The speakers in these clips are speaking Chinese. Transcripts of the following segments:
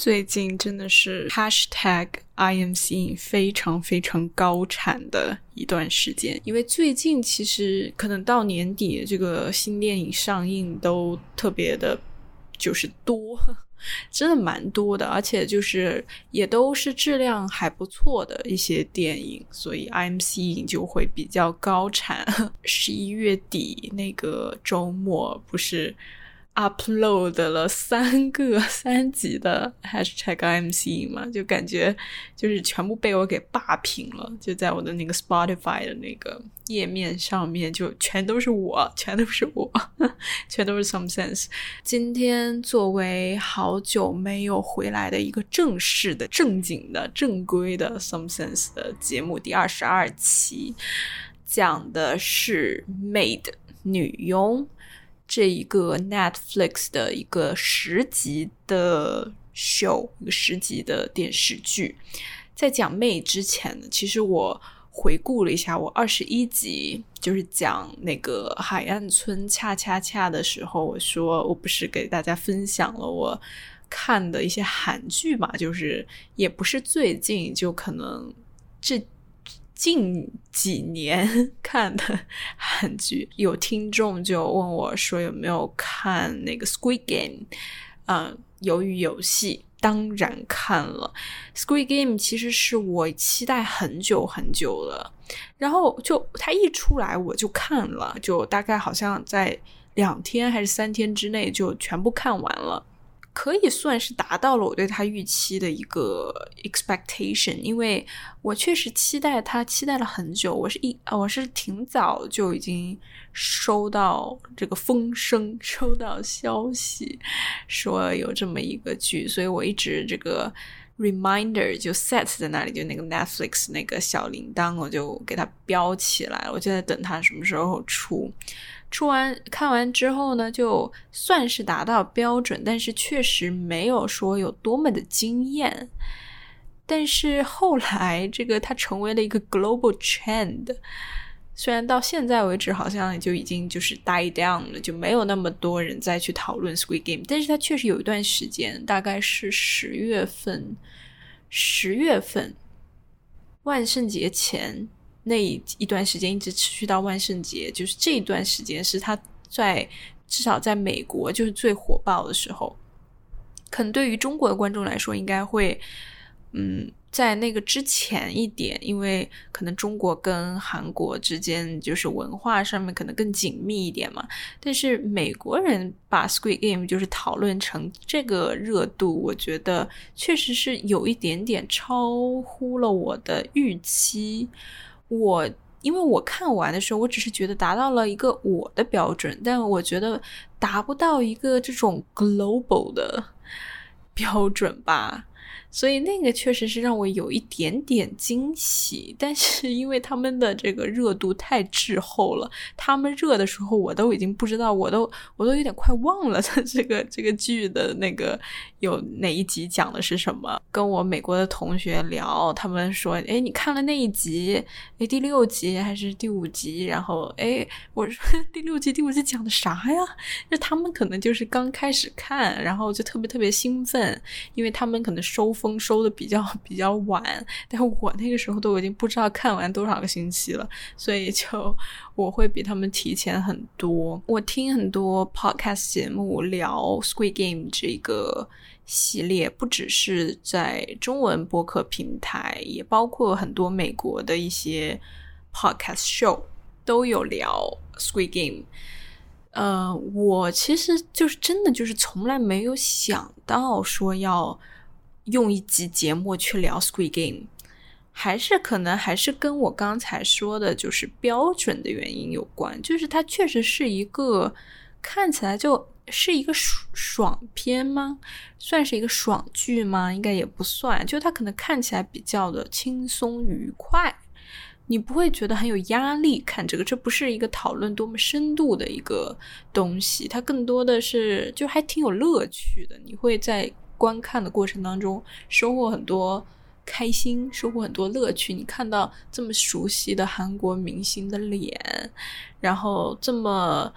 最近真的是 hashtag IMC 非常非常高产的一段时间，因为最近其实可能到年底，这个新电影上映都特别的，就是多，真的蛮多的，而且就是也都是质量还不错的一些电影，所以 IMC 就会比较高产。十一月底那个周末不是。Upload 了三个 三级的 hashtag MC 嘛，就感觉就是全部被我给霸屏了，就在我的那个 Spotify 的那个页面上面，就全都是我，全都是我，全都是 Some Sense。今天作为好久没有回来的一个正式的、正经的、正规的 Some Sense 的节目，第二十二期讲的是 Maid 女佣。这一个 Netflix 的一个十集的 show，一个十集的电视剧，在讲妹之前呢，其实我回顾了一下，我二十一集就是讲那个海岸村恰恰恰的时候，我说我不是给大家分享了我看的一些韩剧嘛，就是也不是最近，就可能这。近几年 看的韩剧，有听众就问我说有没有看那个《Squid Game》？嗯，鱿鱼游戏当然看了，《Squid Game》其实是我期待很久很久了，然后就它一出来我就看了，就大概好像在两天还是三天之内就全部看完了。可以算是达到了我对他预期的一个 expectation，因为我确实期待他，期待了很久。我是一，我是挺早就已经收到这个风声，收到消息说有这么一个剧，所以我一直这个 reminder 就 set 在那里，就那个 Netflix 那个小铃铛，我就给它标起来了，我就在等它什么时候出。出完看完之后呢，就算是达到标准，但是确实没有说有多么的惊艳。但是后来这个它成为了一个 global trend，虽然到现在为止好像就已经就是 die down 了，就没有那么多人再去讨论 Squid Game，但是它确实有一段时间，大概是十月份，十月份万圣节前。那一段时间一直持续到万圣节，就是这一段时间是他在至少在美国就是最火爆的时候。可能对于中国的观众来说，应该会嗯，在那个之前一点，因为可能中国跟韩国之间就是文化上面可能更紧密一点嘛。但是美国人把 Squid Game 就是讨论成这个热度，我觉得确实是有一点点超乎了我的预期。我因为我看完的时候，我只是觉得达到了一个我的标准，但我觉得达不到一个这种 global 的 标准吧。所以那个确实是让我有一点点惊喜，但是因为他们的这个热度太滞后了，他们热的时候我都已经不知道，我都我都有点快忘了他 这个这个剧的那个有哪一集讲的是什么。跟我美国的同学聊，他们说：“哎，你看了那一集？哎，第六集还是第五集？”然后哎，我说 第六集、第五集讲的啥呀？就他们可能就是刚开始看，然后就特别特别兴奋，因为他们可能收。丰收的比较比较晚，但我那个时候都已经不知道看完多少个星期了，所以就我会比他们提前很多。我听很多 podcast 节目聊《Squid Game》这个系列，不只是在中文播客平台，也包括很多美国的一些 podcast show 都有聊《Squid Game》。呃，我其实就是真的就是从来没有想到说要。用一集节目去聊《Squid Game》，还是可能还是跟我刚才说的，就是标准的原因有关。就是它确实是一个看起来就是一个爽片吗？算是一个爽剧吗？应该也不算。就它可能看起来比较的轻松愉快，你不会觉得很有压力看这个。这不是一个讨论多么深度的一个东西，它更多的是就还挺有乐趣的。你会在。观看的过程当中，收获很多开心，收获很多乐趣。你看到这么熟悉的韩国明星的脸，然后这么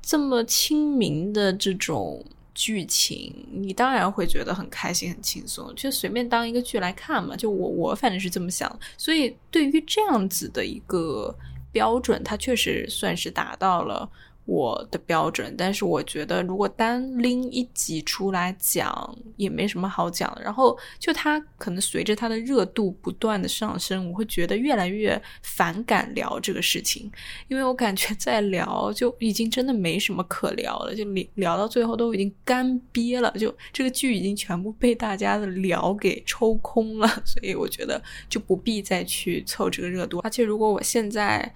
这么亲民的这种剧情，你当然会觉得很开心、很轻松，就随便当一个剧来看嘛。就我我反正是这么想，所以对于这样子的一个标准，它确实算是达到了。我的标准，但是我觉得如果单拎一集出来讲，也没什么好讲。然后就它可能随着它的热度不断的上升，我会觉得越来越反感聊这个事情，因为我感觉在聊就已经真的没什么可聊了，就聊聊到最后都已经干瘪了，就这个剧已经全部被大家的聊给抽空了，所以我觉得就不必再去凑这个热度。而且如果我现在。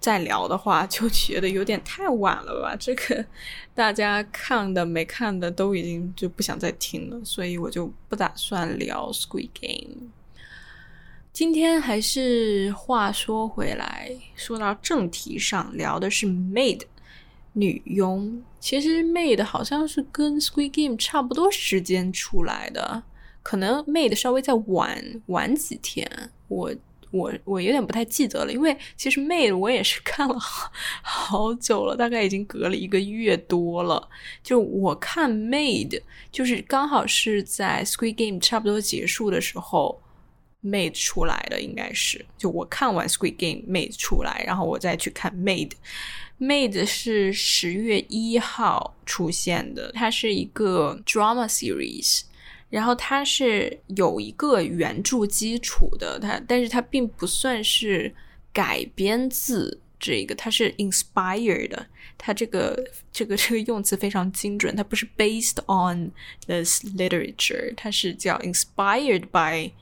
再聊的话，就觉得有点太晚了吧？这个大家看的没看的都已经就不想再听了，所以我就不打算聊《Squid Game》。今天还是话说回来，说到正题上，聊的是《Maid》女佣。其实《Maid》好像是跟《Squid Game》差不多时间出来的，可能《Maid》稍微再晚晚几天。我。我我有点不太记得了，因为其实《Made》我也是看了 好久了，大概已经隔了一个月多了。就我看《Made》，就是刚好是在《Squid Game》差不多结束的时候，《Made》出来的，应该是。就我看完《Squid Game》，《Made》出来，然后我再去看《Made》。《Made》是十月一号出现的，它是一个 drama series。然后它是有一个原著基础的，它但是它并不算是改编自这个，它是 inspired 的。它这个这个这个用词非常精准，它不是 based on this literature，它是叫 inspired by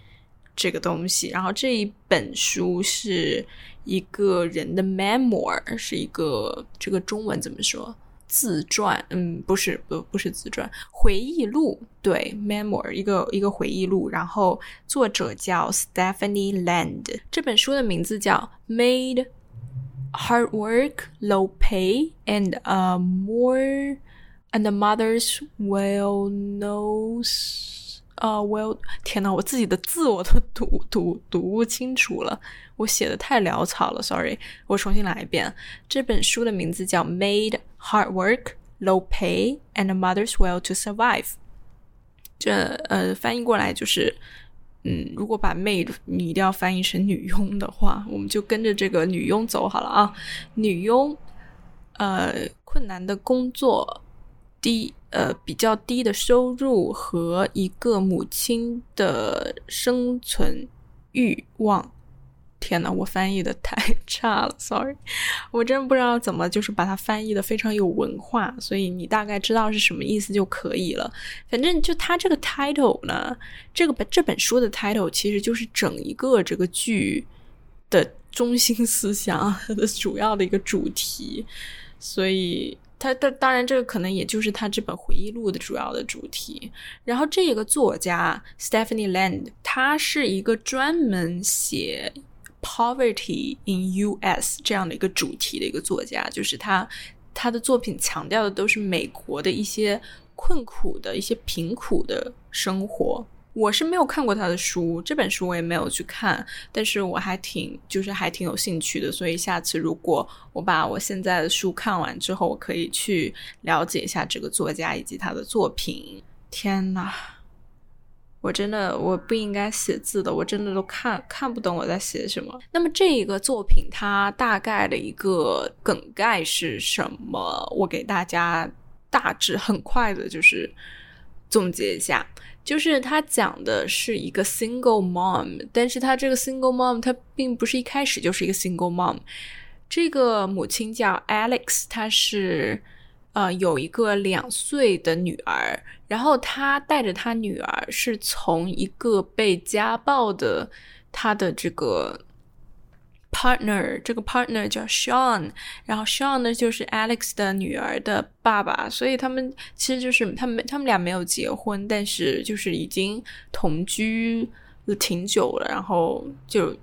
这个东西。然后这一本书是一个人的 memoir，是一个这个中文怎么说？自传，嗯，不是，不，不是自传，回忆录，对，memoir，一个一个回忆录，然后作者叫 Stephanie Land，这本书的名字叫 Made Hard Work, Low Pay, and a More and the Mother's Well Knows。啊，我有天呐，我自己的字我都读读读不清楚了，我写的太潦草了，sorry，我重新来一遍。这本书的名字叫《Made Hard Work, Low Pay, and a Mother's Will to Survive》。这呃，翻译过来就是，嗯，如果把 “maid” 你一定要翻译成女佣的话，我们就跟着这个女佣走好了啊。女佣，呃，困难的工作。低呃比较低的收入和一个母亲的生存欲望，天呐，我翻译的太 差了，sorry，我真不知道怎么就是把它翻译的非常有文化，所以你大概知道是什么意思就可以了。反正就它这个 title 呢，这个本这本书的 title 其实就是整一个这个剧的中心思想 的主要的一个主题，所以。他他当然，这个可能也就是他这本回忆录的主要的主题。然后，这个作家 Stephanie Land，他是一个专门写 poverty in U.S. 这样的一个主题的一个作家，就是他他的作品强调的都是美国的一些困苦的一些贫苦的生活。我是没有看过他的书，这本书我也没有去看，但是我还挺就是还挺有兴趣的，所以下次如果我把我现在的书看完之后，我可以去了解一下这个作家以及他的作品。天呐，我真的我不应该写字的，我真的都看看不懂我在写什么。那么这一个作品它大概的一个梗概是什么？我给大家大致很快的就是总结一下。就是他讲的是一个 single mom，但是他这个 single mom，他并不是一开始就是一个 single mom。这个母亲叫 Alex，她是呃有一个两岁的女儿，然后她带着她女儿是从一个被家暴的她的这个。partner 这个 partner 叫 Sean，然后 Sean 呢就是 Alex 的女儿的爸爸，所以他们其实就是他们他们俩没有结婚，但是就是已经同居了挺久了，然后就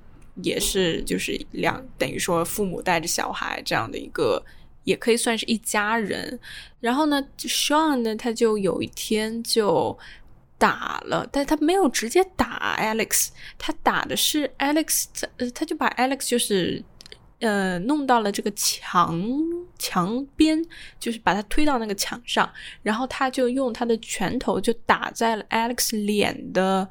也是就是两等于说父母带着小孩这样的一个，也可以算是一家人。然后呢，Sean 呢他就有一天就。打了，但他没有直接打 Alex，他打的是 Alex，呃，他就把 Alex 就是，呃，弄到了这个墙墙边，就是把他推到那个墙上，然后他就用他的拳头就打在了 Alex 脸的。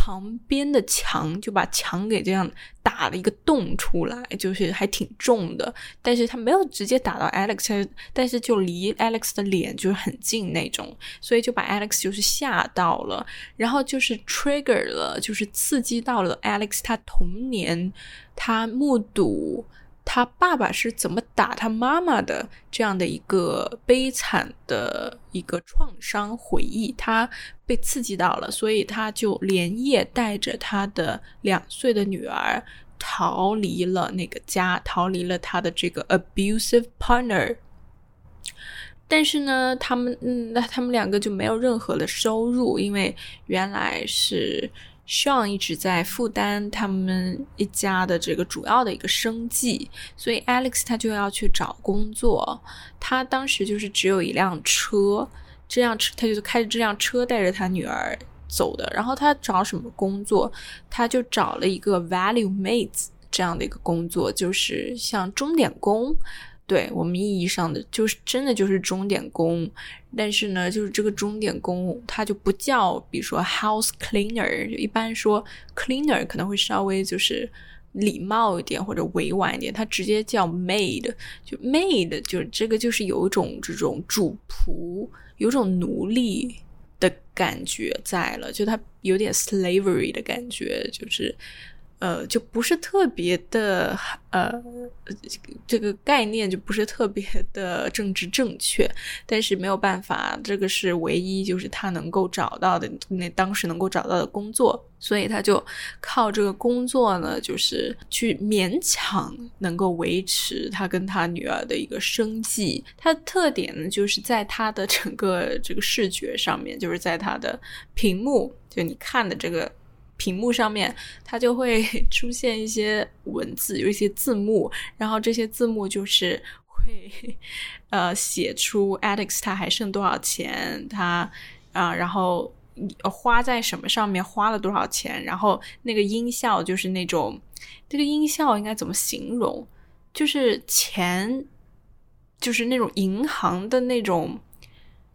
旁边的墙就把墙给这样打了一个洞出来，就是还挺重的，但是他没有直接打到 Alex，但是就离 Alex 的脸就是很近那种，所以就把 Alex 就是吓到了，然后就是 trigger 了，就是刺激到了 Alex 他童年他目睹。他爸爸是怎么打他妈妈的？这样的一个悲惨的一个创伤回忆，他被刺激到了，所以他就连夜带着他的两岁的女儿逃离了那个家，逃离了他的这个 abusive partner。但是呢，他们嗯，那他们两个就没有任何的收入，因为原来是。Sean 一直在负担他们一家的这个主要的一个生计，所以 Alex 他就要去找工作。他当时就是只有一辆车，这辆车他就开着这辆车带着他女儿走的。然后他找什么工作？他就找了一个 Value Mates 这样的一个工作，就是像钟点工。对我们意义上的，就是真的就是钟点工，但是呢，就是这个钟点工，它就不叫，比如说 house cleaner，就一般说 cleaner 可能会稍微就是礼貌一点或者委婉一点，它直接叫 maid，就 maid，就这个就是有一种这种主仆，有种奴隶的感觉在了，就它有点 slavery 的感觉，就是。呃，就不是特别的，呃，这个概念就不是特别的政治正确，但是没有办法，这个是唯一就是他能够找到的那当时能够找到的工作，所以他就靠这个工作呢，就是去勉强能够维持他跟他女儿的一个生计。他的特点呢，就是在他的整个这个视觉上面，就是在他的屏幕，就你看的这个。屏幕上面，它就会 出现一些文字，有一些字幕，然后这些字幕就是会，呃，写出 Alex 他还剩多少钱，他啊，然后花在什么上面，花了多少钱，然后那个音效就是那种，这个音效应该怎么形容？就是钱，就是那种银行的那种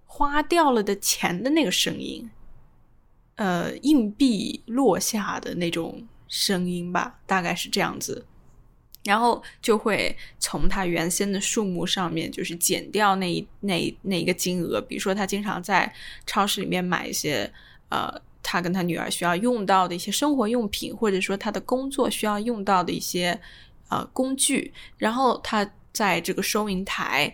花掉了的钱的那个声音。呃，硬币落下的那种声音吧，大概是这样子，然后就会从他原先的数目上面，就是减掉那那那一个金额。比如说，他经常在超市里面买一些呃，他跟他女儿需要用到的一些生活用品，或者说他的工作需要用到的一些呃工具，然后他在这个收银台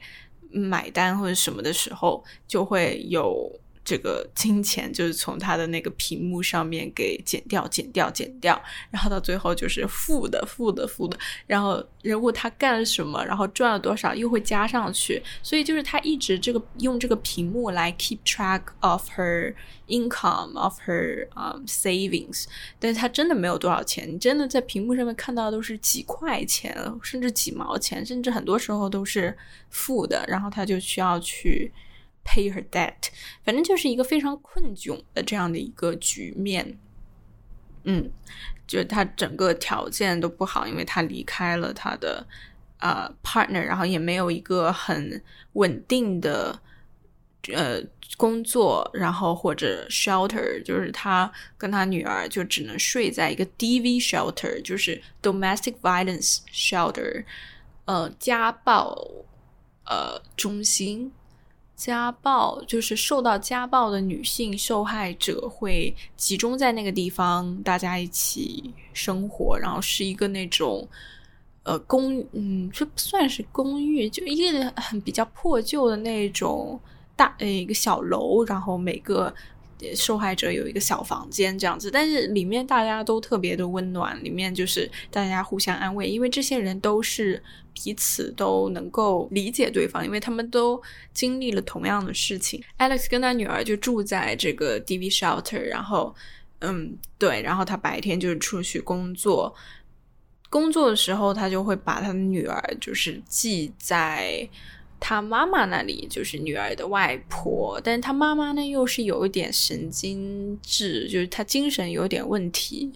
买单或者什么的时候，就会有。这个金钱就是从他的那个屏幕上面给减掉、减掉、减掉，然后到最后就是负的、负的、负的。然后人物他干了什么，然后赚了多少，又会加上去。所以就是他一直这个用这个屏幕来 keep track of her income of her um savings，但是他真的没有多少钱。你真的在屏幕上面看到都是几块钱，甚至几毛钱，甚至很多时候都是负的。然后他就需要去。Pay her debt，反正就是一个非常困窘的这样的一个局面。嗯，就是他整个条件都不好，因为他离开了他的呃 partner，然后也没有一个很稳定的呃工作，然后或者 shelter，就是他跟他女儿就只能睡在一个 DV shelter，就是 domestic violence shelter，呃，家暴呃中心。家暴就是受到家暴的女性受害者会集中在那个地方，大家一起生活，然后是一个那种呃公嗯，这不算是公寓，就一个很比较破旧的那种大呃一个小楼，然后每个。受害者有一个小房间这样子，但是里面大家都特别的温暖，里面就是大家互相安慰，因为这些人都是彼此都能够理解对方，因为他们都经历了同样的事情。Alex 跟他女儿就住在这个 DV shelter，然后，嗯，对，然后他白天就是出去工作，工作的时候他就会把他的女儿就是寄在。他妈妈那里就是女儿的外婆，但是他妈妈呢又是有一点神经质，就是他精神有点问题，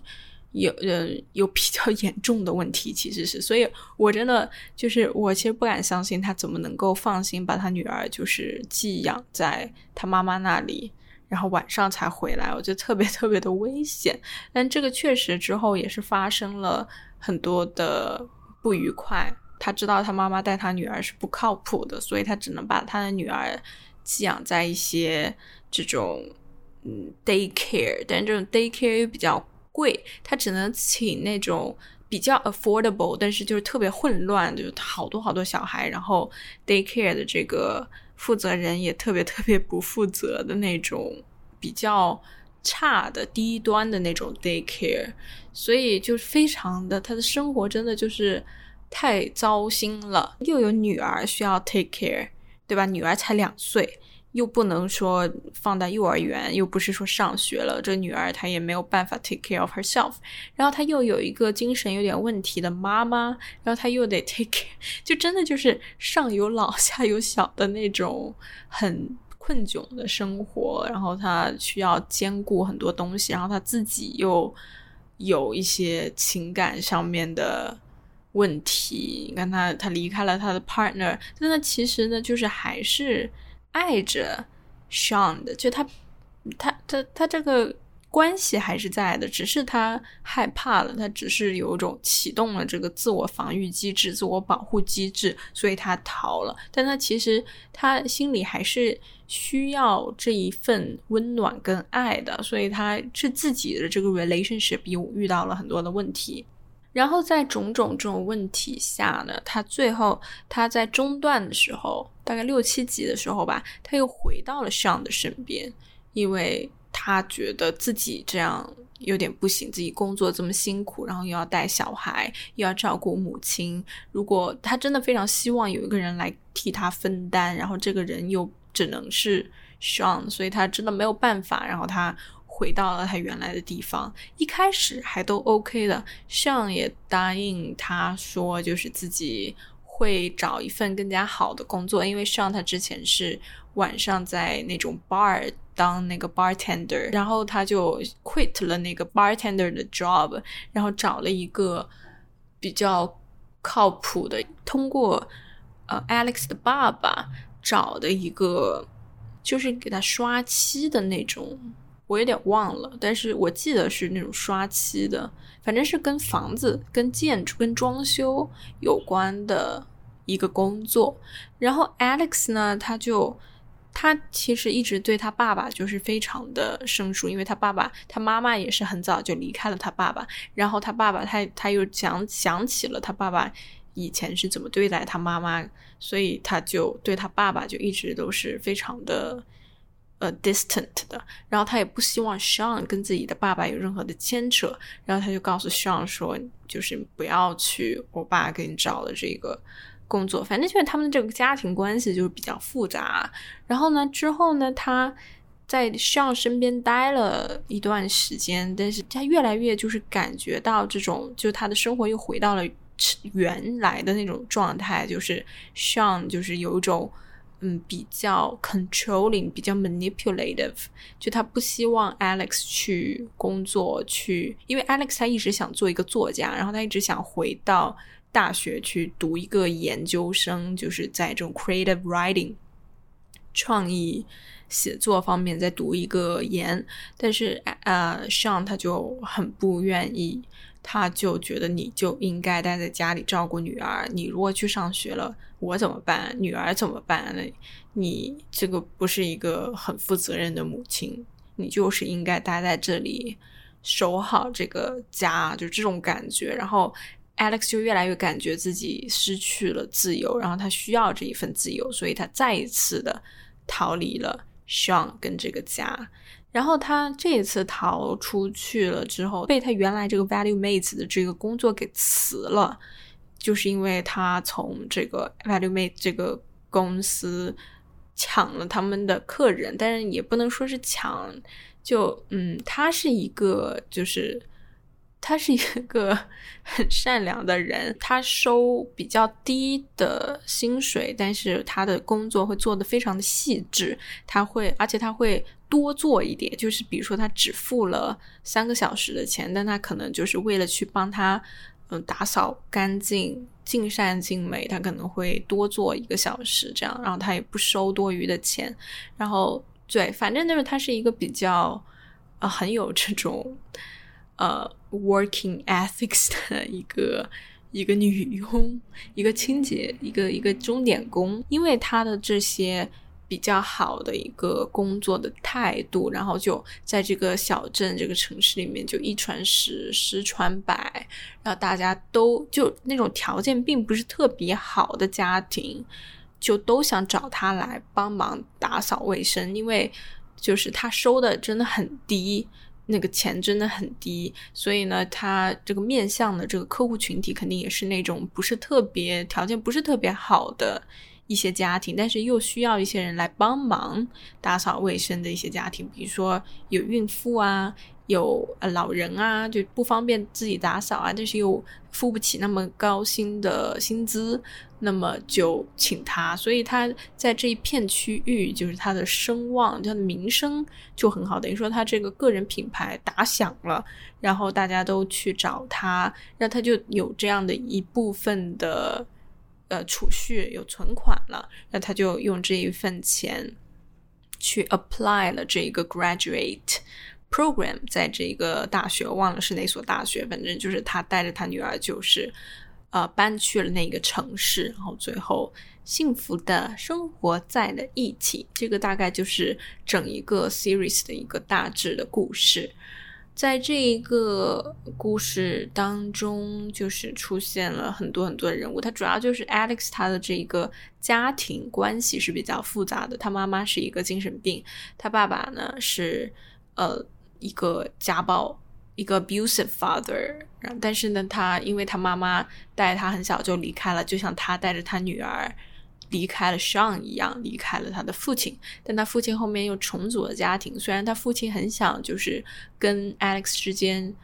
有呃有比较严重的问题，其实是，所以我真的就是我其实不敢相信他怎么能够放心把他女儿就是寄养在他妈妈那里，然后晚上才回来，我觉得特别特别的危险。但这个确实之后也是发生了很多的不愉快。他知道他妈妈带他女儿是不靠谱的，所以他只能把他的女儿寄养在一些这种嗯 daycare，但这种 daycare 又比较。贵，他只能请那种比较 affordable，但是就是特别混乱，就是好多好多小孩，然后 daycare 的这个负责人也特别特别不负责的那种比较差的低端的那种 daycare，所以就非常的他的生活真的就是太糟心了，又有女儿需要 take care，对吧？女儿才两岁。又不能说放在幼儿园，又不是说上学了，这女儿她也没有办法 take care of herself。然后她又有一个精神有点问题的妈妈，然后她又得 take care，就真的就是上有老下有小的那种很困窘的生活。然后她需要兼顾很多东西，然后她自己又有一些情感上面的问题。你看他，他离开了他的 partner，但他其实呢，就是还是。爱着 Sean 的，就他，他，他，他这个关系还是在的，只是他害怕了，他只是有一种启动了这个自我防御机制、自我保护机制，所以他逃了。但他其实他心里还是需要这一份温暖跟爱的，所以他是自己的这个 relationship 又遇到了很多的问题。然后在种种这种问题下呢，他最后他在中段的时候，大概六七集的时候吧，他又回到了 Sean 的身边，因为他觉得自己这样有点不行，自己工作这么辛苦，然后又要带小孩，又要照顾母亲，如果他真的非常希望有一个人来替他分担，然后这个人又只能是 Sean，所以他真的没有办法，然后他。回到了他原来的地方，一开始还都 OK 的，上也答应他说，就是自己会找一份更加好的工作，因为上他之前是晚上在那种 bar 当那个 bartender，然后他就 quit 了那个 bartender 的 job，然后找了一个比较靠谱的，通过呃 Alex 的爸爸找的一个，就是给他刷漆的那种。我有点忘了，但是我记得是那种刷漆的，反正是跟房子、跟建筑、跟装修有关的一个工作。然后 Alex 呢，他就他其实一直对他爸爸就是非常的生疏，因为他爸爸他妈妈也是很早就离开了他爸爸，然后他爸爸他他又想想起了他爸爸以前是怎么对待他妈妈，所以他就对他爸爸就一直都是非常的。呃，distant 的，然后他也不希望 Sean 跟自己的爸爸有任何的牵扯，然后他就告诉 Sean 说，就是不要去我爸给你找的这个工作，反正就是他们这个家庭关系就是比较复杂。然后呢，之后呢，他在 Sean 身边待了一段时间，但是他越来越就是感觉到这种，就他的生活又回到了原来的那种状态，就是 Sean 就是有一种。嗯，比较 controlling，比较 manipulative，就他不希望 Alex 去工作，去，因为 Alex 他一直想做一个作家，然后他一直想回到大学去读一个研究生，就是在这种 creative writing 创意写作方面再读一个研，但是呃，Sean 他就很不愿意。他就觉得你就应该待在家里照顾女儿。你如果去上学了，我怎么办？女儿怎么办？那你这个不是一个很负责任的母亲。你就是应该待在这里，守好这个家，就这种感觉。然后 Alex 就越来越感觉自己失去了自由，然后他需要这一份自由，所以他再一次的逃离了 Sean 跟这个家。然后他这一次逃出去了之后，被他原来这个 Value Mates 的这个工作给辞了，就是因为他从这个 Value Mate 这个公司抢了他们的客人，但是也不能说是抢，就嗯，他是一个就是。他是一个很善良的人，他收比较低的薪水，但是他的工作会做得非常的细致，他会，而且他会多做一点，就是比如说他只付了三个小时的钱，但他可能就是为了去帮他嗯打扫干净、尽善尽美，他可能会多做一个小时这样，然后他也不收多余的钱，然后对，反正就是他是一个比较呃很有这种呃 working ethics 的一个。一个女佣，一个清洁，一个一个钟点工，因为他的这些比较好的一个工作的态度，然后就在这个小镇、这个城市里面就一传十，十传百，然后大家都就那种条件并不是特别好的家庭，就都想找他来帮忙打扫卫生，因为就是他收的真的很低。那个钱真的很低，所以呢，他这个面向的这个客户群体肯定也是那种不是特别条件不是特别好的一些家庭，但是又需要一些人来帮忙打扫卫生的一些家庭，比如说有孕妇啊。有老人啊，就不方便自己打扫啊，但是又付不起那么高薪的薪资，那么就请他，所以他在这一片区域，就是他的声望、他的名声就很好，等于说他这个个人品牌打响了，然后大家都去找他，那他就有这样的一部分的呃储蓄有存款了，那他就用这一份钱去 apply 了这一个 graduate。program 在这个大学，忘了是哪所大学，反正就是他带着他女儿，就是呃搬去了那个城市，然后最后幸福的生活在了一起。这个大概就是整一个 series 的一个大致的故事。在这一个故事当中，就是出现了很多很多的人物。他主要就是 Alex 他的这一个家庭关系是比较复杂的。他妈妈是一个精神病，他爸爸呢是呃。一个家暴，一个 abusive father，但是呢，他因为他妈妈带他很小就离开了，就像他带着他女儿离开了 Sean 一样，离开了他的父亲。但他父亲后面又重组了家庭，虽然他父亲很想就是跟 Alex 之间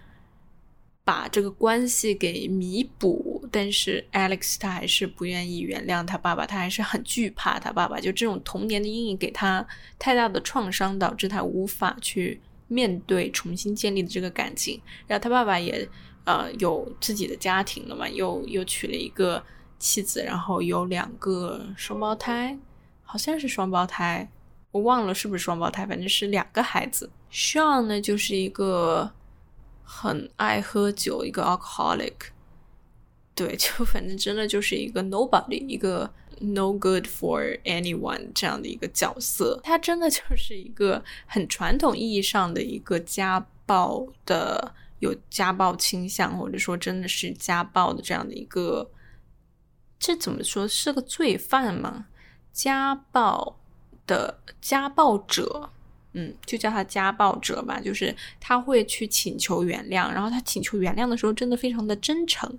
把这个关系给弥补，但是 Alex 他还是不愿意原谅他爸爸，他还是很惧怕他爸爸。就这种童年的阴影给他太大的创伤，导致他无法去。面对重新建立的这个感情，然后他爸爸也呃有自己的家庭了嘛，又又娶了一个妻子，然后有两个双胞胎，好像是双胞胎，我忘了是不是双胞胎，反正是两个孩子。Sean 呢就是一个很爱喝酒，一个 alcoholic，对，就反正真的就是一个 nobody，一个。No good for anyone 这样的一个角色，他真的就是一个很传统意义上的一个家暴的，有家暴倾向，或者说真的是家暴的这样的一个，这怎么说是个罪犯吗？家暴的家暴者，嗯，就叫他家暴者吧。就是他会去请求原谅，然后他请求原谅的时候真的非常的真诚，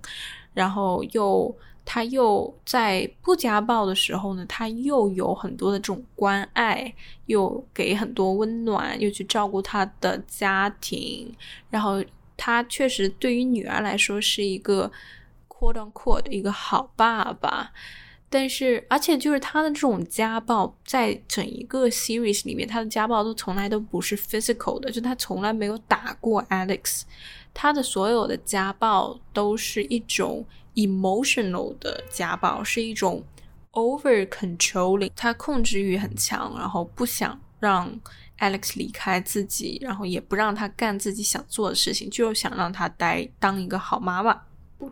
然后又。他又在不家暴的时候呢，他又有很多的这种关爱，又给很多温暖，又去照顾他的家庭。然后他确实对于女儿来说是一个 quote on quote 一个好爸爸。但是，而且就是他的这种家暴，在整一个 series 里面，他的家暴都从来都不是 physical 的，就他从来没有打过 Alex。他的所有的家暴都是一种。emotional 的家暴是一种 over controlling，他控制欲很强，然后不想让 Alex 离开自己，然后也不让他干自己想做的事情，就想让他待当一个好妈妈。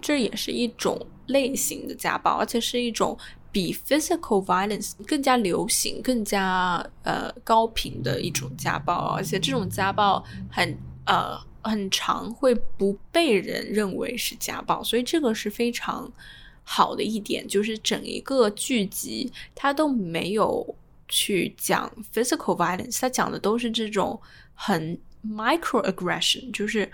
这也是一种类型的家暴，而且是一种比 physical violence 更加流行、更加呃高频的一种家暴，而且这种家暴很呃。很长会不被人认为是家暴，所以这个是非常好的一点，就是整一个剧集它都没有去讲 physical violence，它讲的都是这种很 micro aggression，就是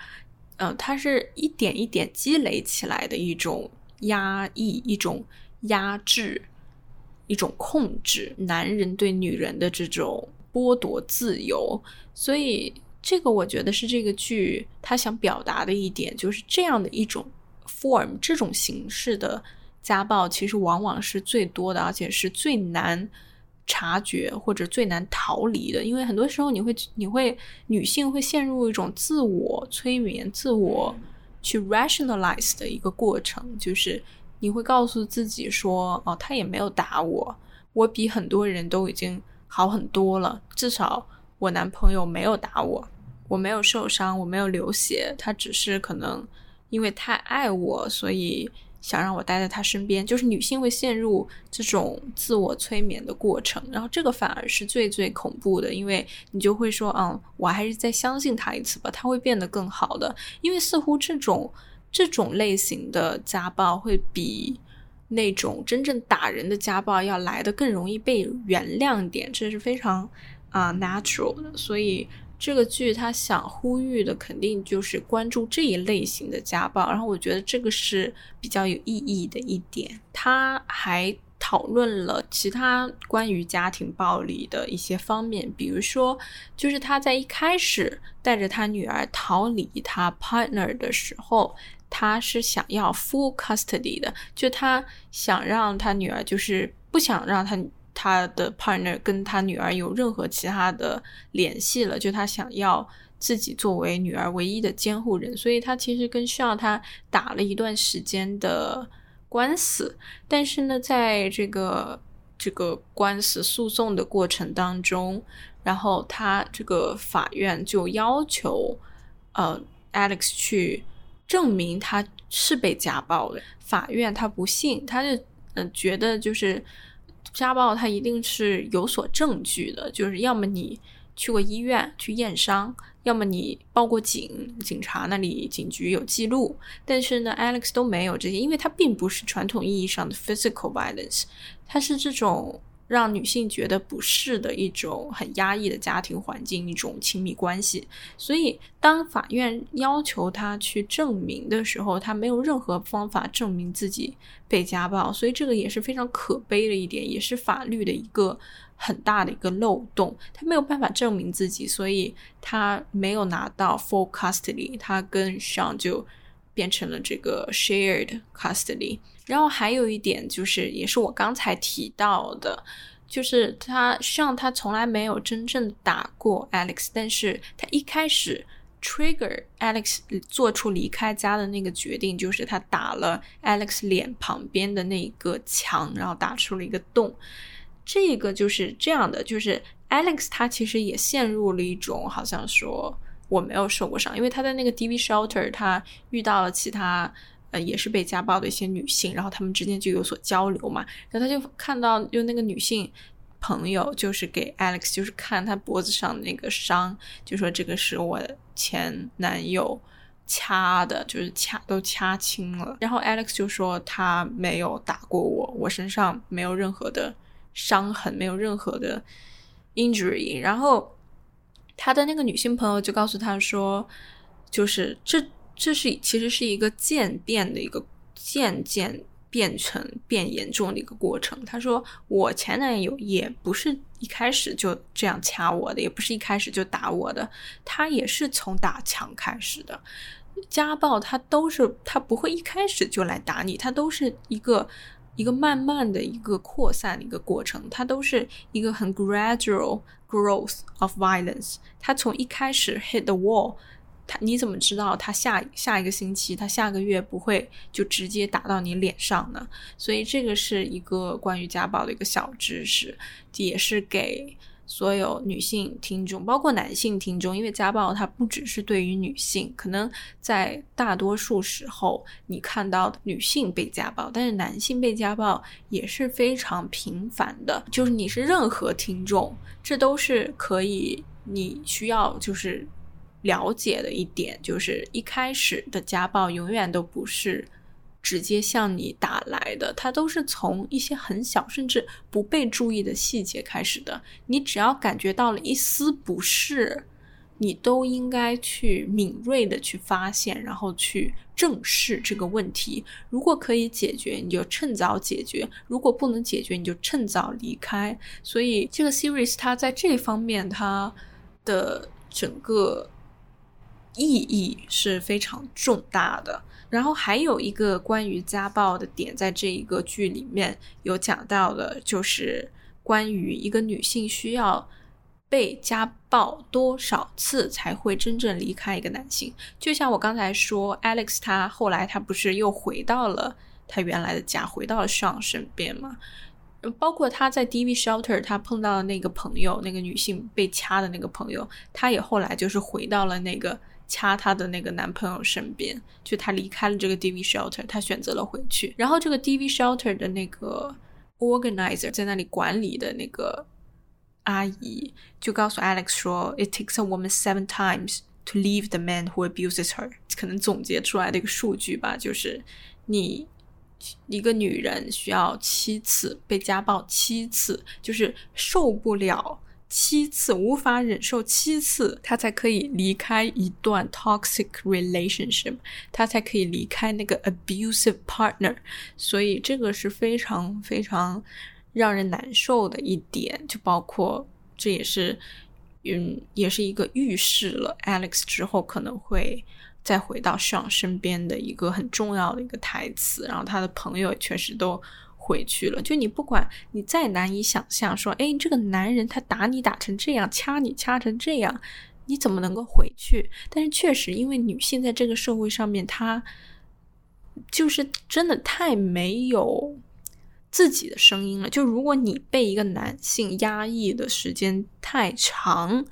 呃，它是一点一点积累起来的一种压抑、一种压制、一种控制，男人对女人的这种剥夺自由，所以。这个我觉得是这个剧他想表达的一点，就是这样的一种 form，这种形式的家暴，其实往往是最多的，而且是最难察觉或者最难逃离的，因为很多时候你会你会女性会陷入一种自我催眠、自我去 rationalize 的一个过程，就是你会告诉自己说：“哦，他也没有打我，我比很多人都已经好很多了，至少我男朋友没有打我，我没有受伤，我没有流血，他只是可能因为太爱我，所以。”想让我待在他身边，就是女性会陷入这种自我催眠的过程，然后这个反而是最最恐怖的，因为你就会说，嗯，我还是再相信他一次吧，他会变得更好的。因为似乎这种这种类型的家暴会比那种真正打人的家暴要来的更容易被原谅一点，这是非常啊 natural 的，所以。这个剧他想呼吁的肯定就是关注这一类型的家暴，然后我觉得这个是比较有意义的一点。他还讨论了其他关于家庭暴力的一些方面，比如说，就是他在一开始带着他女儿逃离他 partner 的时候，他是想要 full custody 的，就他想让他女儿就是不想让他。他的 partner 跟他女儿有任何其他的联系了，就他想要自己作为女儿唯一的监护人，所以他其实跟需要他打了一段时间的官司。但是呢，在这个这个官司诉讼的过程当中，然后他这个法院就要求呃 Alex 去证明他是被家暴的。法院他不信，他就嗯觉得就是。家暴它一定是有所证据的，就是要么你去过医院去验伤，要么你报过警，警察那里警局有记录。但是呢，Alex 都没有这些，因为他并不是传统意义上的 physical violence，他是这种。让女性觉得不适的一种很压抑的家庭环境，一种亲密关系。所以，当法院要求他去证明的时候，他没有任何方法证明自己被家暴。所以，这个也是非常可悲的一点，也是法律的一个很大的一个漏洞。他没有办法证明自己，所以他没有拿到 full custody。他跟上就变成了这个 shared custody。然后还有一点就是，也是我刚才提到的，就是他像他从来没有真正打过 Alex，但是他一开始 trigger Alex 做出离开家的那个决定，就是他打了 Alex 脸旁边的那个墙，然后打出了一个洞。这个就是这样的，就是 Alex 他其实也陷入了一种好像说我没有受过伤，因为他在那个 DV shelter，他遇到了其他。也是被家暴的一些女性，然后他们之间就有所交流嘛。然后他就看到，就那个女性朋友，就是给 Alex，就是看他脖子上那个伤，就说这个是我前男友掐的，就是掐都掐青了。然后 Alex 就说他没有打过我，我身上没有任何的伤痕，没有任何的 injury。然后他的那个女性朋友就告诉他说，就是这。这是其实是一个渐变的一个渐渐变成变严重的一个过程。他说：“我前男友也不是一开始就这样掐我的，也不是一开始就打我的，他也是从打墙开始的。家暴他都是他不会一开始就来打你，他都是一个一个慢慢的一个扩散的一个过程，他都是一个很 gradual growth of violence。他从一开始 hit the wall。”他你怎么知道他下下一个星期他下个月不会就直接打到你脸上呢？所以这个是一个关于家暴的一个小知识，也是给所有女性听众，包括男性听众，因为家暴它不只是对于女性，可能在大多数时候你看到女性被家暴，但是男性被家暴也是非常频繁的。就是你是任何听众，这都是可以你需要就是。了解的一点就是，一开始的家暴永远都不是直接向你打来的，它都是从一些很小甚至不被注意的细节开始的。你只要感觉到了一丝不适，你都应该去敏锐的去发现，然后去正视这个问题。如果可以解决，你就趁早解决；如果不能解决，你就趁早离开。所以，这个 series 它在这方面，它的整个。意义是非常重大的。然后还有一个关于家暴的点，在这一个剧里面有讲到的，就是关于一个女性需要被家暴多少次才会真正离开一个男性。就像我刚才说，Alex 他后来他不是又回到了他原来的家，回到了上身边吗？包括他在 DV shelter，他碰到的那个朋友，那个女性被掐的那个朋友，他也后来就是回到了那个掐她的那个男朋友身边。就她离开了这个 DV shelter，她选择了回去。然后这个 DV shelter 的那个 organizer 在那里管理的那个阿姨就告诉 Alex 说：“It takes a woman seven times to leave the man who abuses her。”可能总结出来的一个数据吧，就是你。一个女人需要七次被家暴，七次就是受不了七次，无法忍受七次，他才可以离开一段 toxic relationship，他才可以离开那个 abusive partner。所以这个是非常非常让人难受的一点，就包括这也是嗯，也是一个预示了 Alex 之后可能会。再回到 Sean 身边的一个很重要的一个台词，然后他的朋友确实都回去了。就你不管你再难以想象，说哎，这个男人他打你打成这样，掐你掐成这样，你怎么能够回去？但是确实，因为女性在这个社会上面，她就是真的太没有自己的声音了。就如果你被一个男性压抑的时间太长，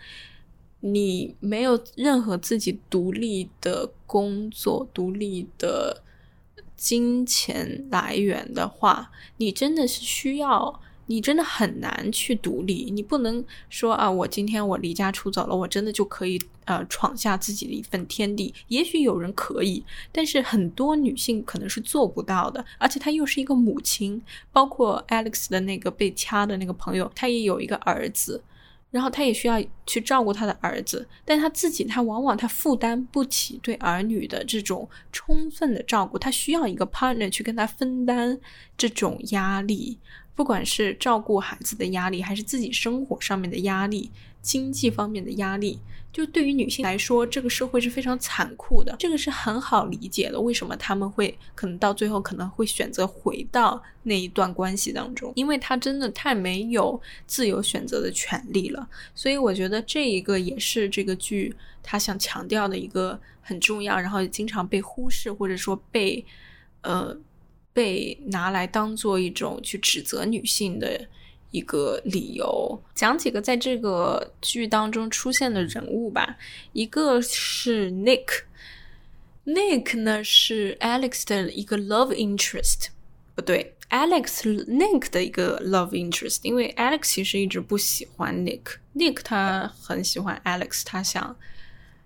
你没有任何自己独立的工作、独立的金钱来源的话，你真的是需要，你真的很难去独立。你不能说啊，我今天我离家出走了，我真的就可以呃闯下自己的一份天地。也许有人可以，但是很多女性可能是做不到的。而且她又是一个母亲，包括 Alex 的那个被掐的那个朋友，他也有一个儿子。然后他也需要去照顾他的儿子，但他自己他往往他负担不起对儿女的这种充分的照顾，他需要一个 partner 去跟他分担这种压力，不管是照顾孩子的压力，还是自己生活上面的压力。经济方面的压力，就对于女性来说，这个社会是非常残酷的。这个是很好理解的。为什么他们会可能到最后可能会选择回到那一段关系当中？因为他真的太没有自由选择的权利了。所以我觉得这一个也是这个剧他想强调的一个很重要，然后经常被忽视或者说被呃被拿来当做一种去指责女性的。一个理由，讲几个在这个剧当中出现的人物吧。一个是 Nick，Nick 呢是 Alex 的一个 love interest，不对，Alex Nick 的一个 love interest。因为 Alex 其实一直不喜欢 Nick，Nick 他很喜欢 Alex，他想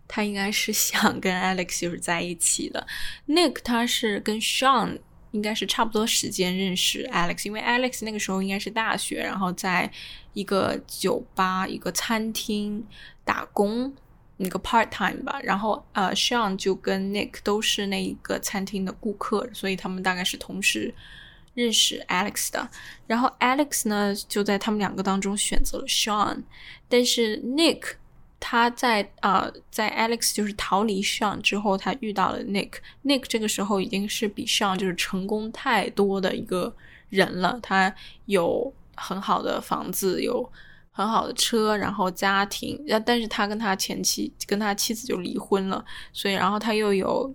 他应该是想跟 Alex 就是在一起的。Nick 他是跟 Sean。应该是差不多时间认识 Alex，因为 Alex 那个时候应该是大学，然后在一个酒吧、一个餐厅打工，一个 part time 吧。然后呃，Sean 就跟 Nick 都是那一个餐厅的顾客，所以他们大概是同时认识 Alex 的。然后 Alex 呢，就在他们两个当中选择了 Sean，但是 Nick。他在啊，在 Alex 就是逃离 Sean 之后，他遇到了 Nick。Nick 这个时候已经是比 Sean 就是成功太多的一个人了。他有很好的房子，有很好的车，然后家庭。但是他跟他前妻跟他妻子就离婚了，所以然后他又有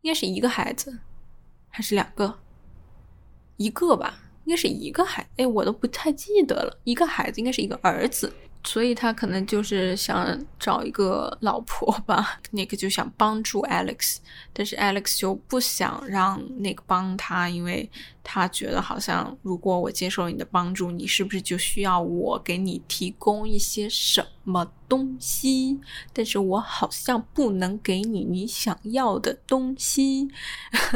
应该是一个孩子，还是两个？一个吧，应该是一个孩。哎，我都不太记得了。一个孩子应该是一个儿子。所以他可能就是想找一个老婆吧，Nick 就想帮助 Alex，但是 Alex 就不想让 Nick 帮他，因为他觉得好像如果我接受你的帮助，你是不是就需要我给你提供一些什么东西？但是我好像不能给你你想要的东西。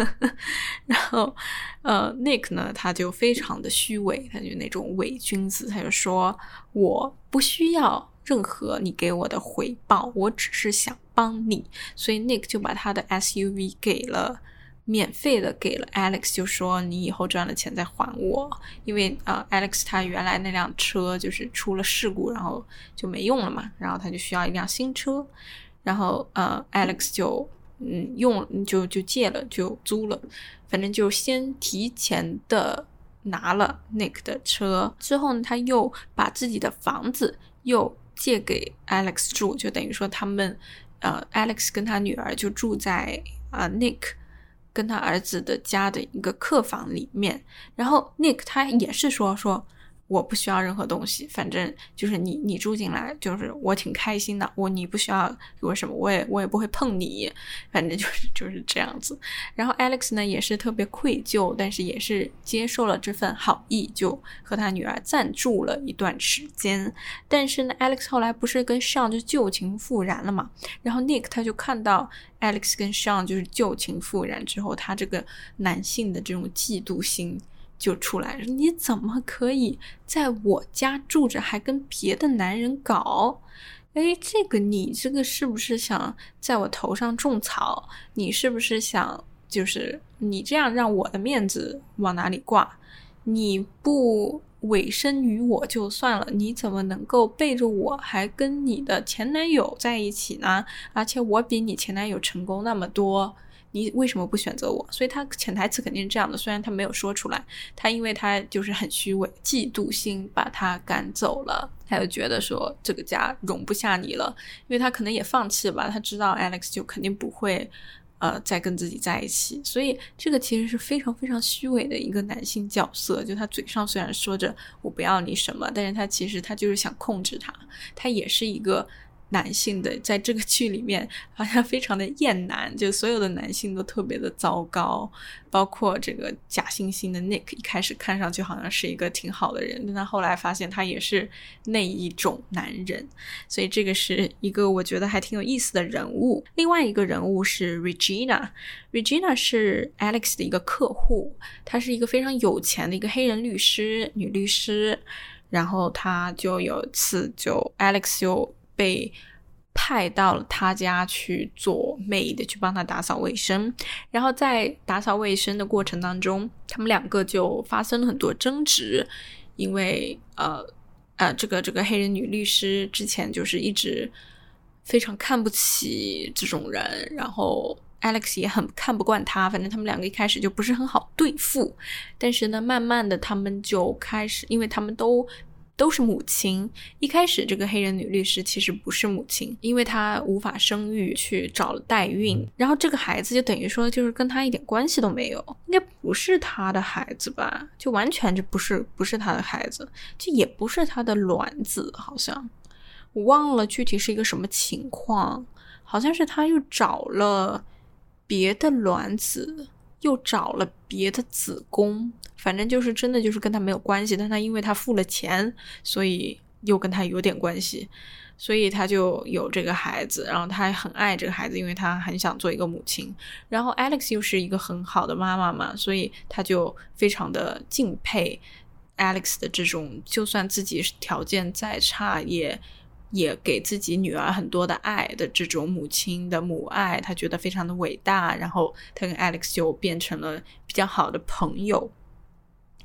然后，呃，Nick 呢，他就非常的虚伪，他就那种伪君子，他就说我。不需要任何你给我的回报，我只是想帮你，所以 Nick 就把他的 SUV 给了，免费的给了 Alex，就说你以后赚了钱再还我，因为呃 Alex 他原来那辆车就是出了事故，然后就没用了嘛，然后他就需要一辆新车，然后呃 Alex 就嗯用就就借了就租了，反正就先提前的拿了 Nick 的车，之后呢，他又把自己的房子又借给 Alex 住，就等于说他们，呃，Alex 跟他女儿就住在啊 Nick 跟他儿子的家的一个客房里面，然后 Nick 他也是说说。我不需要任何东西，反正就是你，你住进来就是我挺开心的。我你不需要给我什么，我也我也不会碰你，反正就是就是这样子。然后 Alex 呢也是特别愧疚，但是也是接受了这份好意，就和他女儿暂住了一段时间。但是呢，Alex 后来不是跟 Sean 就旧情复燃了嘛？然后 Nick 他就看到 Alex 跟 Sean 就是旧情复燃之后，他这个男性的这种嫉妒心。就出来了，你怎么可以在我家住着，还跟别的男人搞？哎，这个你这个是不是想在我头上种草？你是不是想就是你这样让我的面子往哪里挂？你不委身于我就算了，你怎么能够背着我还跟你的前男友在一起呢？而且我比你前男友成功那么多。你为什么不选择我？所以他潜台词肯定是这样的，虽然他没有说出来。他因为他就是很虚伪，嫉妒心把他赶走了，他就觉得说这个家容不下你了，因为他可能也放弃吧。他知道 Alex 就肯定不会，呃，再跟自己在一起。所以这个其实是非常非常虚伪的一个男性角色。就他嘴上虽然说着我不要你什么，但是他其实他就是想控制他。他也是一个。男性的在这个剧里面好像非常的厌男，就所有的男性都特别的糟糕，包括这个假惺惺的 Nick，一开始看上去好像是一个挺好的人，但他后来发现他也是那一种男人，所以这个是一个我觉得还挺有意思的人物。另外一个人物是 Regina，Regina 是 Alex 的一个客户，她是一个非常有钱的一个黑人律师，女律师，然后她就有一次就 Alex 就。被派到了他家去做 maid，去帮他打扫卫生。然后在打扫卫生的过程当中，他们两个就发生了很多争执，因为呃呃，这个这个黑人女律师之前就是一直非常看不起这种人，然后 Alex 也很看不惯他。反正他们两个一开始就不是很好对付，但是呢，慢慢的他们就开始，因为他们都。都是母亲。一开始，这个黑人女律师其实不是母亲，因为她无法生育，去找了代孕。然后这个孩子就等于说，就是跟她一点关系都没有，应该不是她的孩子吧？就完全就不是，不是她的孩子，就也不是她的卵子，好像我忘了具体是一个什么情况。好像是她又找了别的卵子，又找了别的子宫。反正就是真的就是跟他没有关系，但他因为他付了钱，所以又跟他有点关系，所以他就有这个孩子，然后他很爱这个孩子，因为他很想做一个母亲。然后 Alex 又是一个很好的妈妈嘛，所以他就非常的敬佩 Alex 的这种，就算自己条件再差，也也给自己女儿很多的爱的这种母亲的母爱，她觉得非常的伟大。然后她跟 Alex 就变成了比较好的朋友。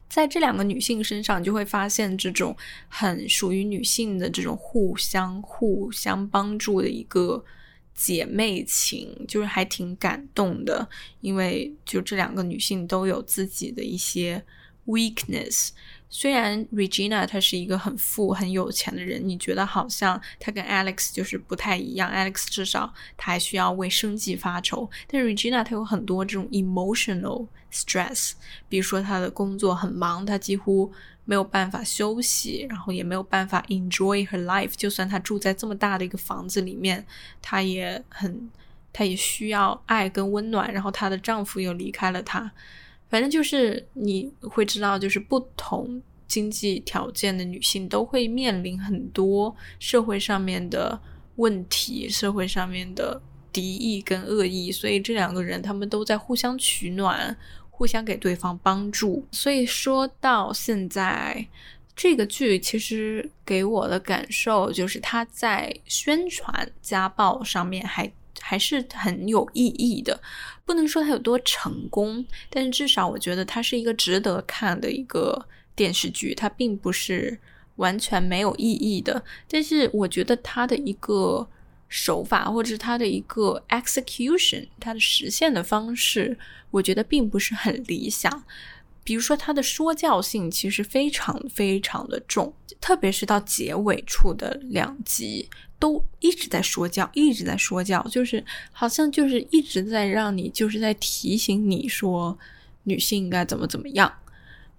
在这两个女性身上，就会发现这种很属于女性的这种互相互相帮助的一个姐妹情，就是还挺感动的。因为就这两个女性都有自己的一些 weakness。虽然 Regina 她是一个很富很有钱的人，你觉得好像她跟 Alex 就是不太一样。Alex 至少她还需要为生计发愁，但是 Regina 她有很多这种 emotional stress，比如说她的工作很忙，她几乎没有办法休息，然后也没有办法 enjoy her life。就算她住在这么大的一个房子里面，她也很，她也需要爱跟温暖。然后她的丈夫又离开了她。反正就是你会知道，就是不同经济条件的女性都会面临很多社会上面的问题，社会上面的敌意跟恶意，所以这两个人他们都在互相取暖，互相给对方帮助。所以说到现在，这个剧其实给我的感受就是，他在宣传家暴上面还。还是很有意义的，不能说它有多成功，但是至少我觉得它是一个值得看的一个电视剧。它并不是完全没有意义的，但是我觉得它的一个手法或者是它的一个 execution，它的实现的方式，我觉得并不是很理想。比如说他的说教性其实非常非常的重，特别是到结尾处的两集，都一直在说教，一直在说教，就是好像就是一直在让你就是在提醒你说女性应该怎么怎么样，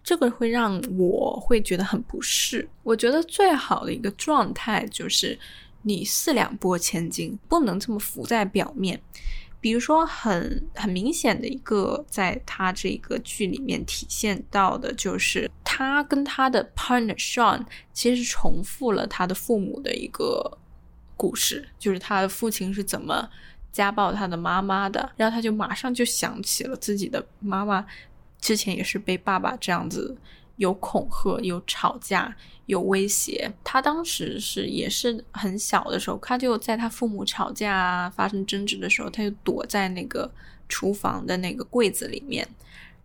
这个会让我会觉得很不适。我觉得最好的一个状态就是你四两拨千斤，不能这么浮在表面。比如说，很很明显的一个，在他这个剧里面体现到的，就是他跟他的 partner Sean 其实重复了他的父母的一个故事，就是他的父亲是怎么家暴他的妈妈的，然后他就马上就想起了自己的妈妈之前也是被爸爸这样子。有恐吓，有吵架，有威胁。他当时是也是很小的时候，他就在他父母吵架啊、发生争执的时候，他就躲在那个厨房的那个柜子里面，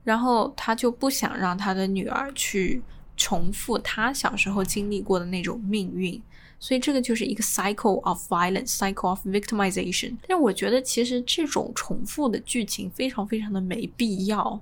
然后他就不想让他的女儿去重复他小时候经历过的那种命运，所以这个就是一个 cycle of violence，cycle of victimization。但我觉得其实这种重复的剧情非常非常的没必要。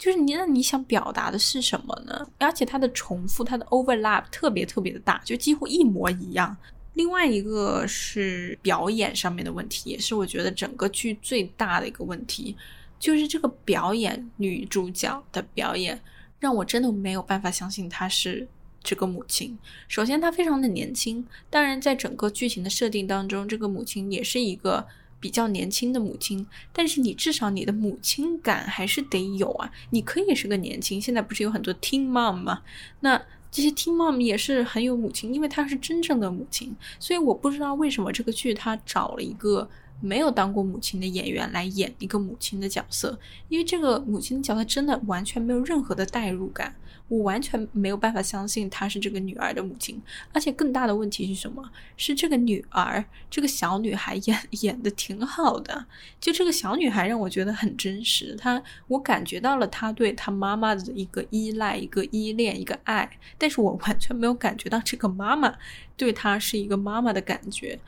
就是你，那你想表达的是什么呢？而且它的重复，它的 overlap 特别特别的大，就几乎一模一样。另外一个是表演上面的问题，也是我觉得整个剧最大的一个问题，就是这个表演女主角的表演，让我真的没有办法相信她是这个母亲。首先，她非常的年轻，当然在整个剧情的设定当中，这个母亲也是一个。比较年轻的母亲，但是你至少你的母亲感还是得有啊！你可以是个年轻，现在不是有很多 teen mom 吗？那这些 teen mom 也是很有母亲，因为她是真正的母亲。所以我不知道为什么这个剧他找了一个没有当过母亲的演员来演一个母亲的角色，因为这个母亲的角色真的完全没有任何的代入感。我完全没有办法相信她是这个女儿的母亲，而且更大的问题是什么？是这个女儿，这个小女孩演 演的挺好的，就这个小女孩让我觉得很真实，她我感觉到了她对她妈妈的一个依赖、一个依恋、一个爱，但是我完全没有感觉到这个妈妈对她是一个妈妈的感觉，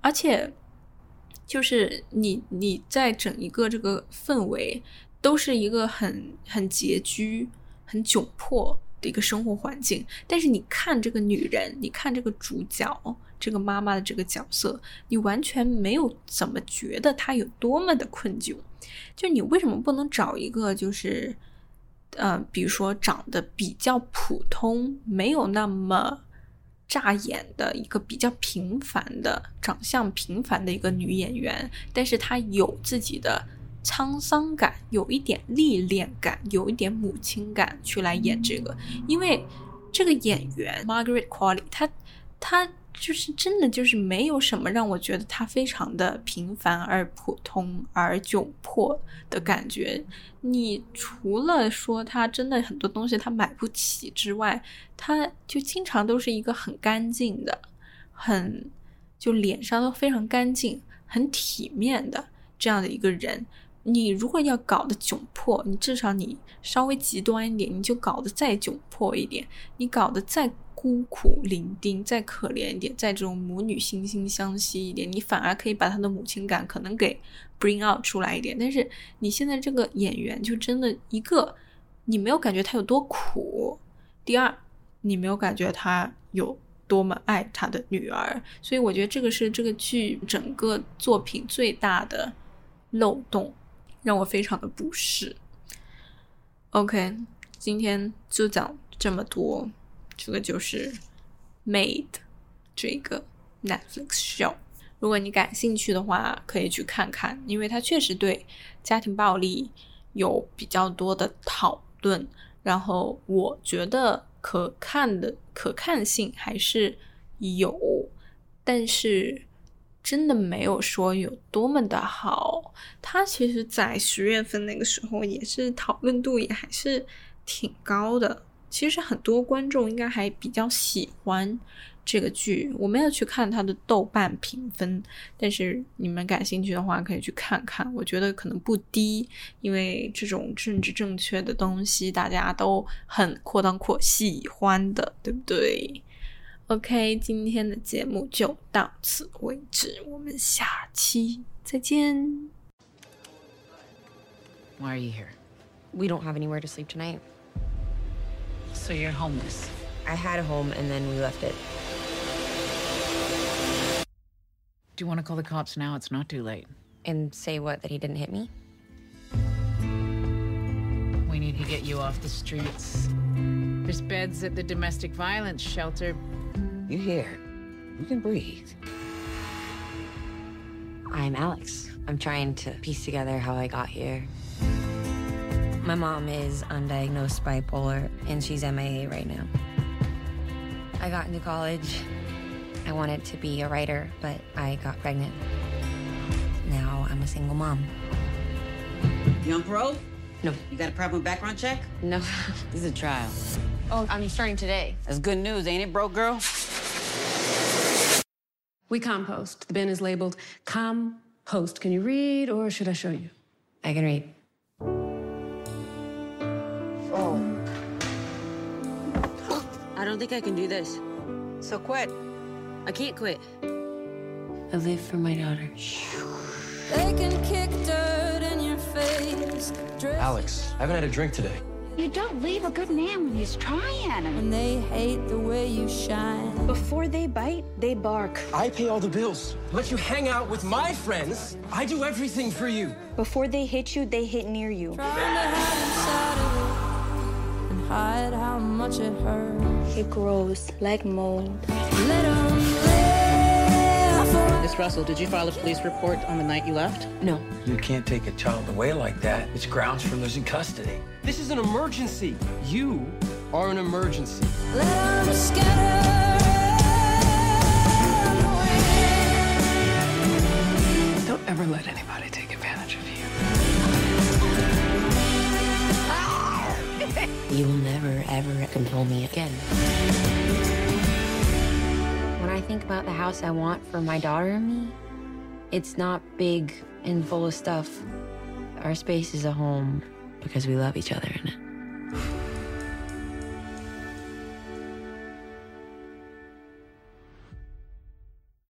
而且就是你你在整一个这个氛围都是一个很很拮据。很窘迫的一个生活环境，但是你看这个女人，你看这个主角，这个妈妈的这个角色，你完全没有怎么觉得她有多么的困窘。就你为什么不能找一个，就是，呃，比如说长得比较普通，没有那么扎眼的一个比较平凡的长相平凡的一个女演员，但是她有自己的。沧桑感，有一点历练感，有一点母亲感，去来演这个，因为这个演员 Margaret Qualley，她她就是真的就是没有什么让我觉得她非常的平凡而普通而窘迫的感觉。你除了说她真的很多东西她买不起之外，她就经常都是一个很干净的，很就脸上都非常干净、很体面的这样的一个人。你如果要搞得窘迫，你至少你稍微极端一点，你就搞得再窘迫一点，你搞得再孤苦伶仃、再可怜一点，再这种母女惺惺相惜一点，你反而可以把他的母亲感可能给 bring out 出来一点。但是你现在这个演员就真的一个，你没有感觉他有多苦；第二，你没有感觉他有多么爱他的女儿。所以我觉得这个是这个剧整个作品最大的漏洞。让我非常的不适。OK，今天就讲这么多。这个就是《Made》这个 Netflix show。如果你感兴趣的话，可以去看看，因为它确实对家庭暴力有比较多的讨论。然后我觉得可看的可看性还是有，但是。真的没有说有多么的好，他其实，在十月份那个时候也是讨论度也还是挺高的。其实很多观众应该还比较喜欢这个剧。我没有去看它的豆瓣评分，但是你们感兴趣的话可以去看看。我觉得可能不低，因为这种政治正确的东西大家都很扩当扩喜欢的，对不对？OK，今天的节目就到此为止，我们下期再见。Why are you here? We don't have anywhere to sleep tonight. So you're homeless. I had a home and then we left it. Do you want to call the cops now? It's not too late. And say what? That he didn't hit me? We need to get you off the streets. There's beds at the domestic violence shelter. You here. You can breathe. I'm Alex. I'm trying to piece together how I got here. My mom is undiagnosed bipolar, and she's MIA right now. I got into college. I wanted to be a writer, but I got pregnant. Now I'm a single mom. You on parole? No. You got a problem with background check? No. This is a trial. Oh, I'm starting today. That's good news, ain't it, broke girl? We compost. The bin is labeled compost. Can you read or should I show you? I can read. I don't think I can do this. So quit. I can't quit. I live for my daughter. They can kick dirt in your face. Alex, I haven't had a drink today. You don't leave a good man when he's trying. And they hate the way you shine. Before they bite, they bark. I pay all the bills. Let you hang out with my friends. I do everything for you. Before they hit you, they hit near you. Trying to hide it how much it hurts. It grows like mold. Let 'em Miss Russell, did you file a police report on the night you left? No. You can't take a child away like that. It's grounds for losing custody. This is an emergency. You are an emergency. Let 'em scatter Don't ever let anybody take You will never, ever control me again. When I think about the house I want for my daughter and me, it's not big and full of stuff. Our space is a home because we love each other in it.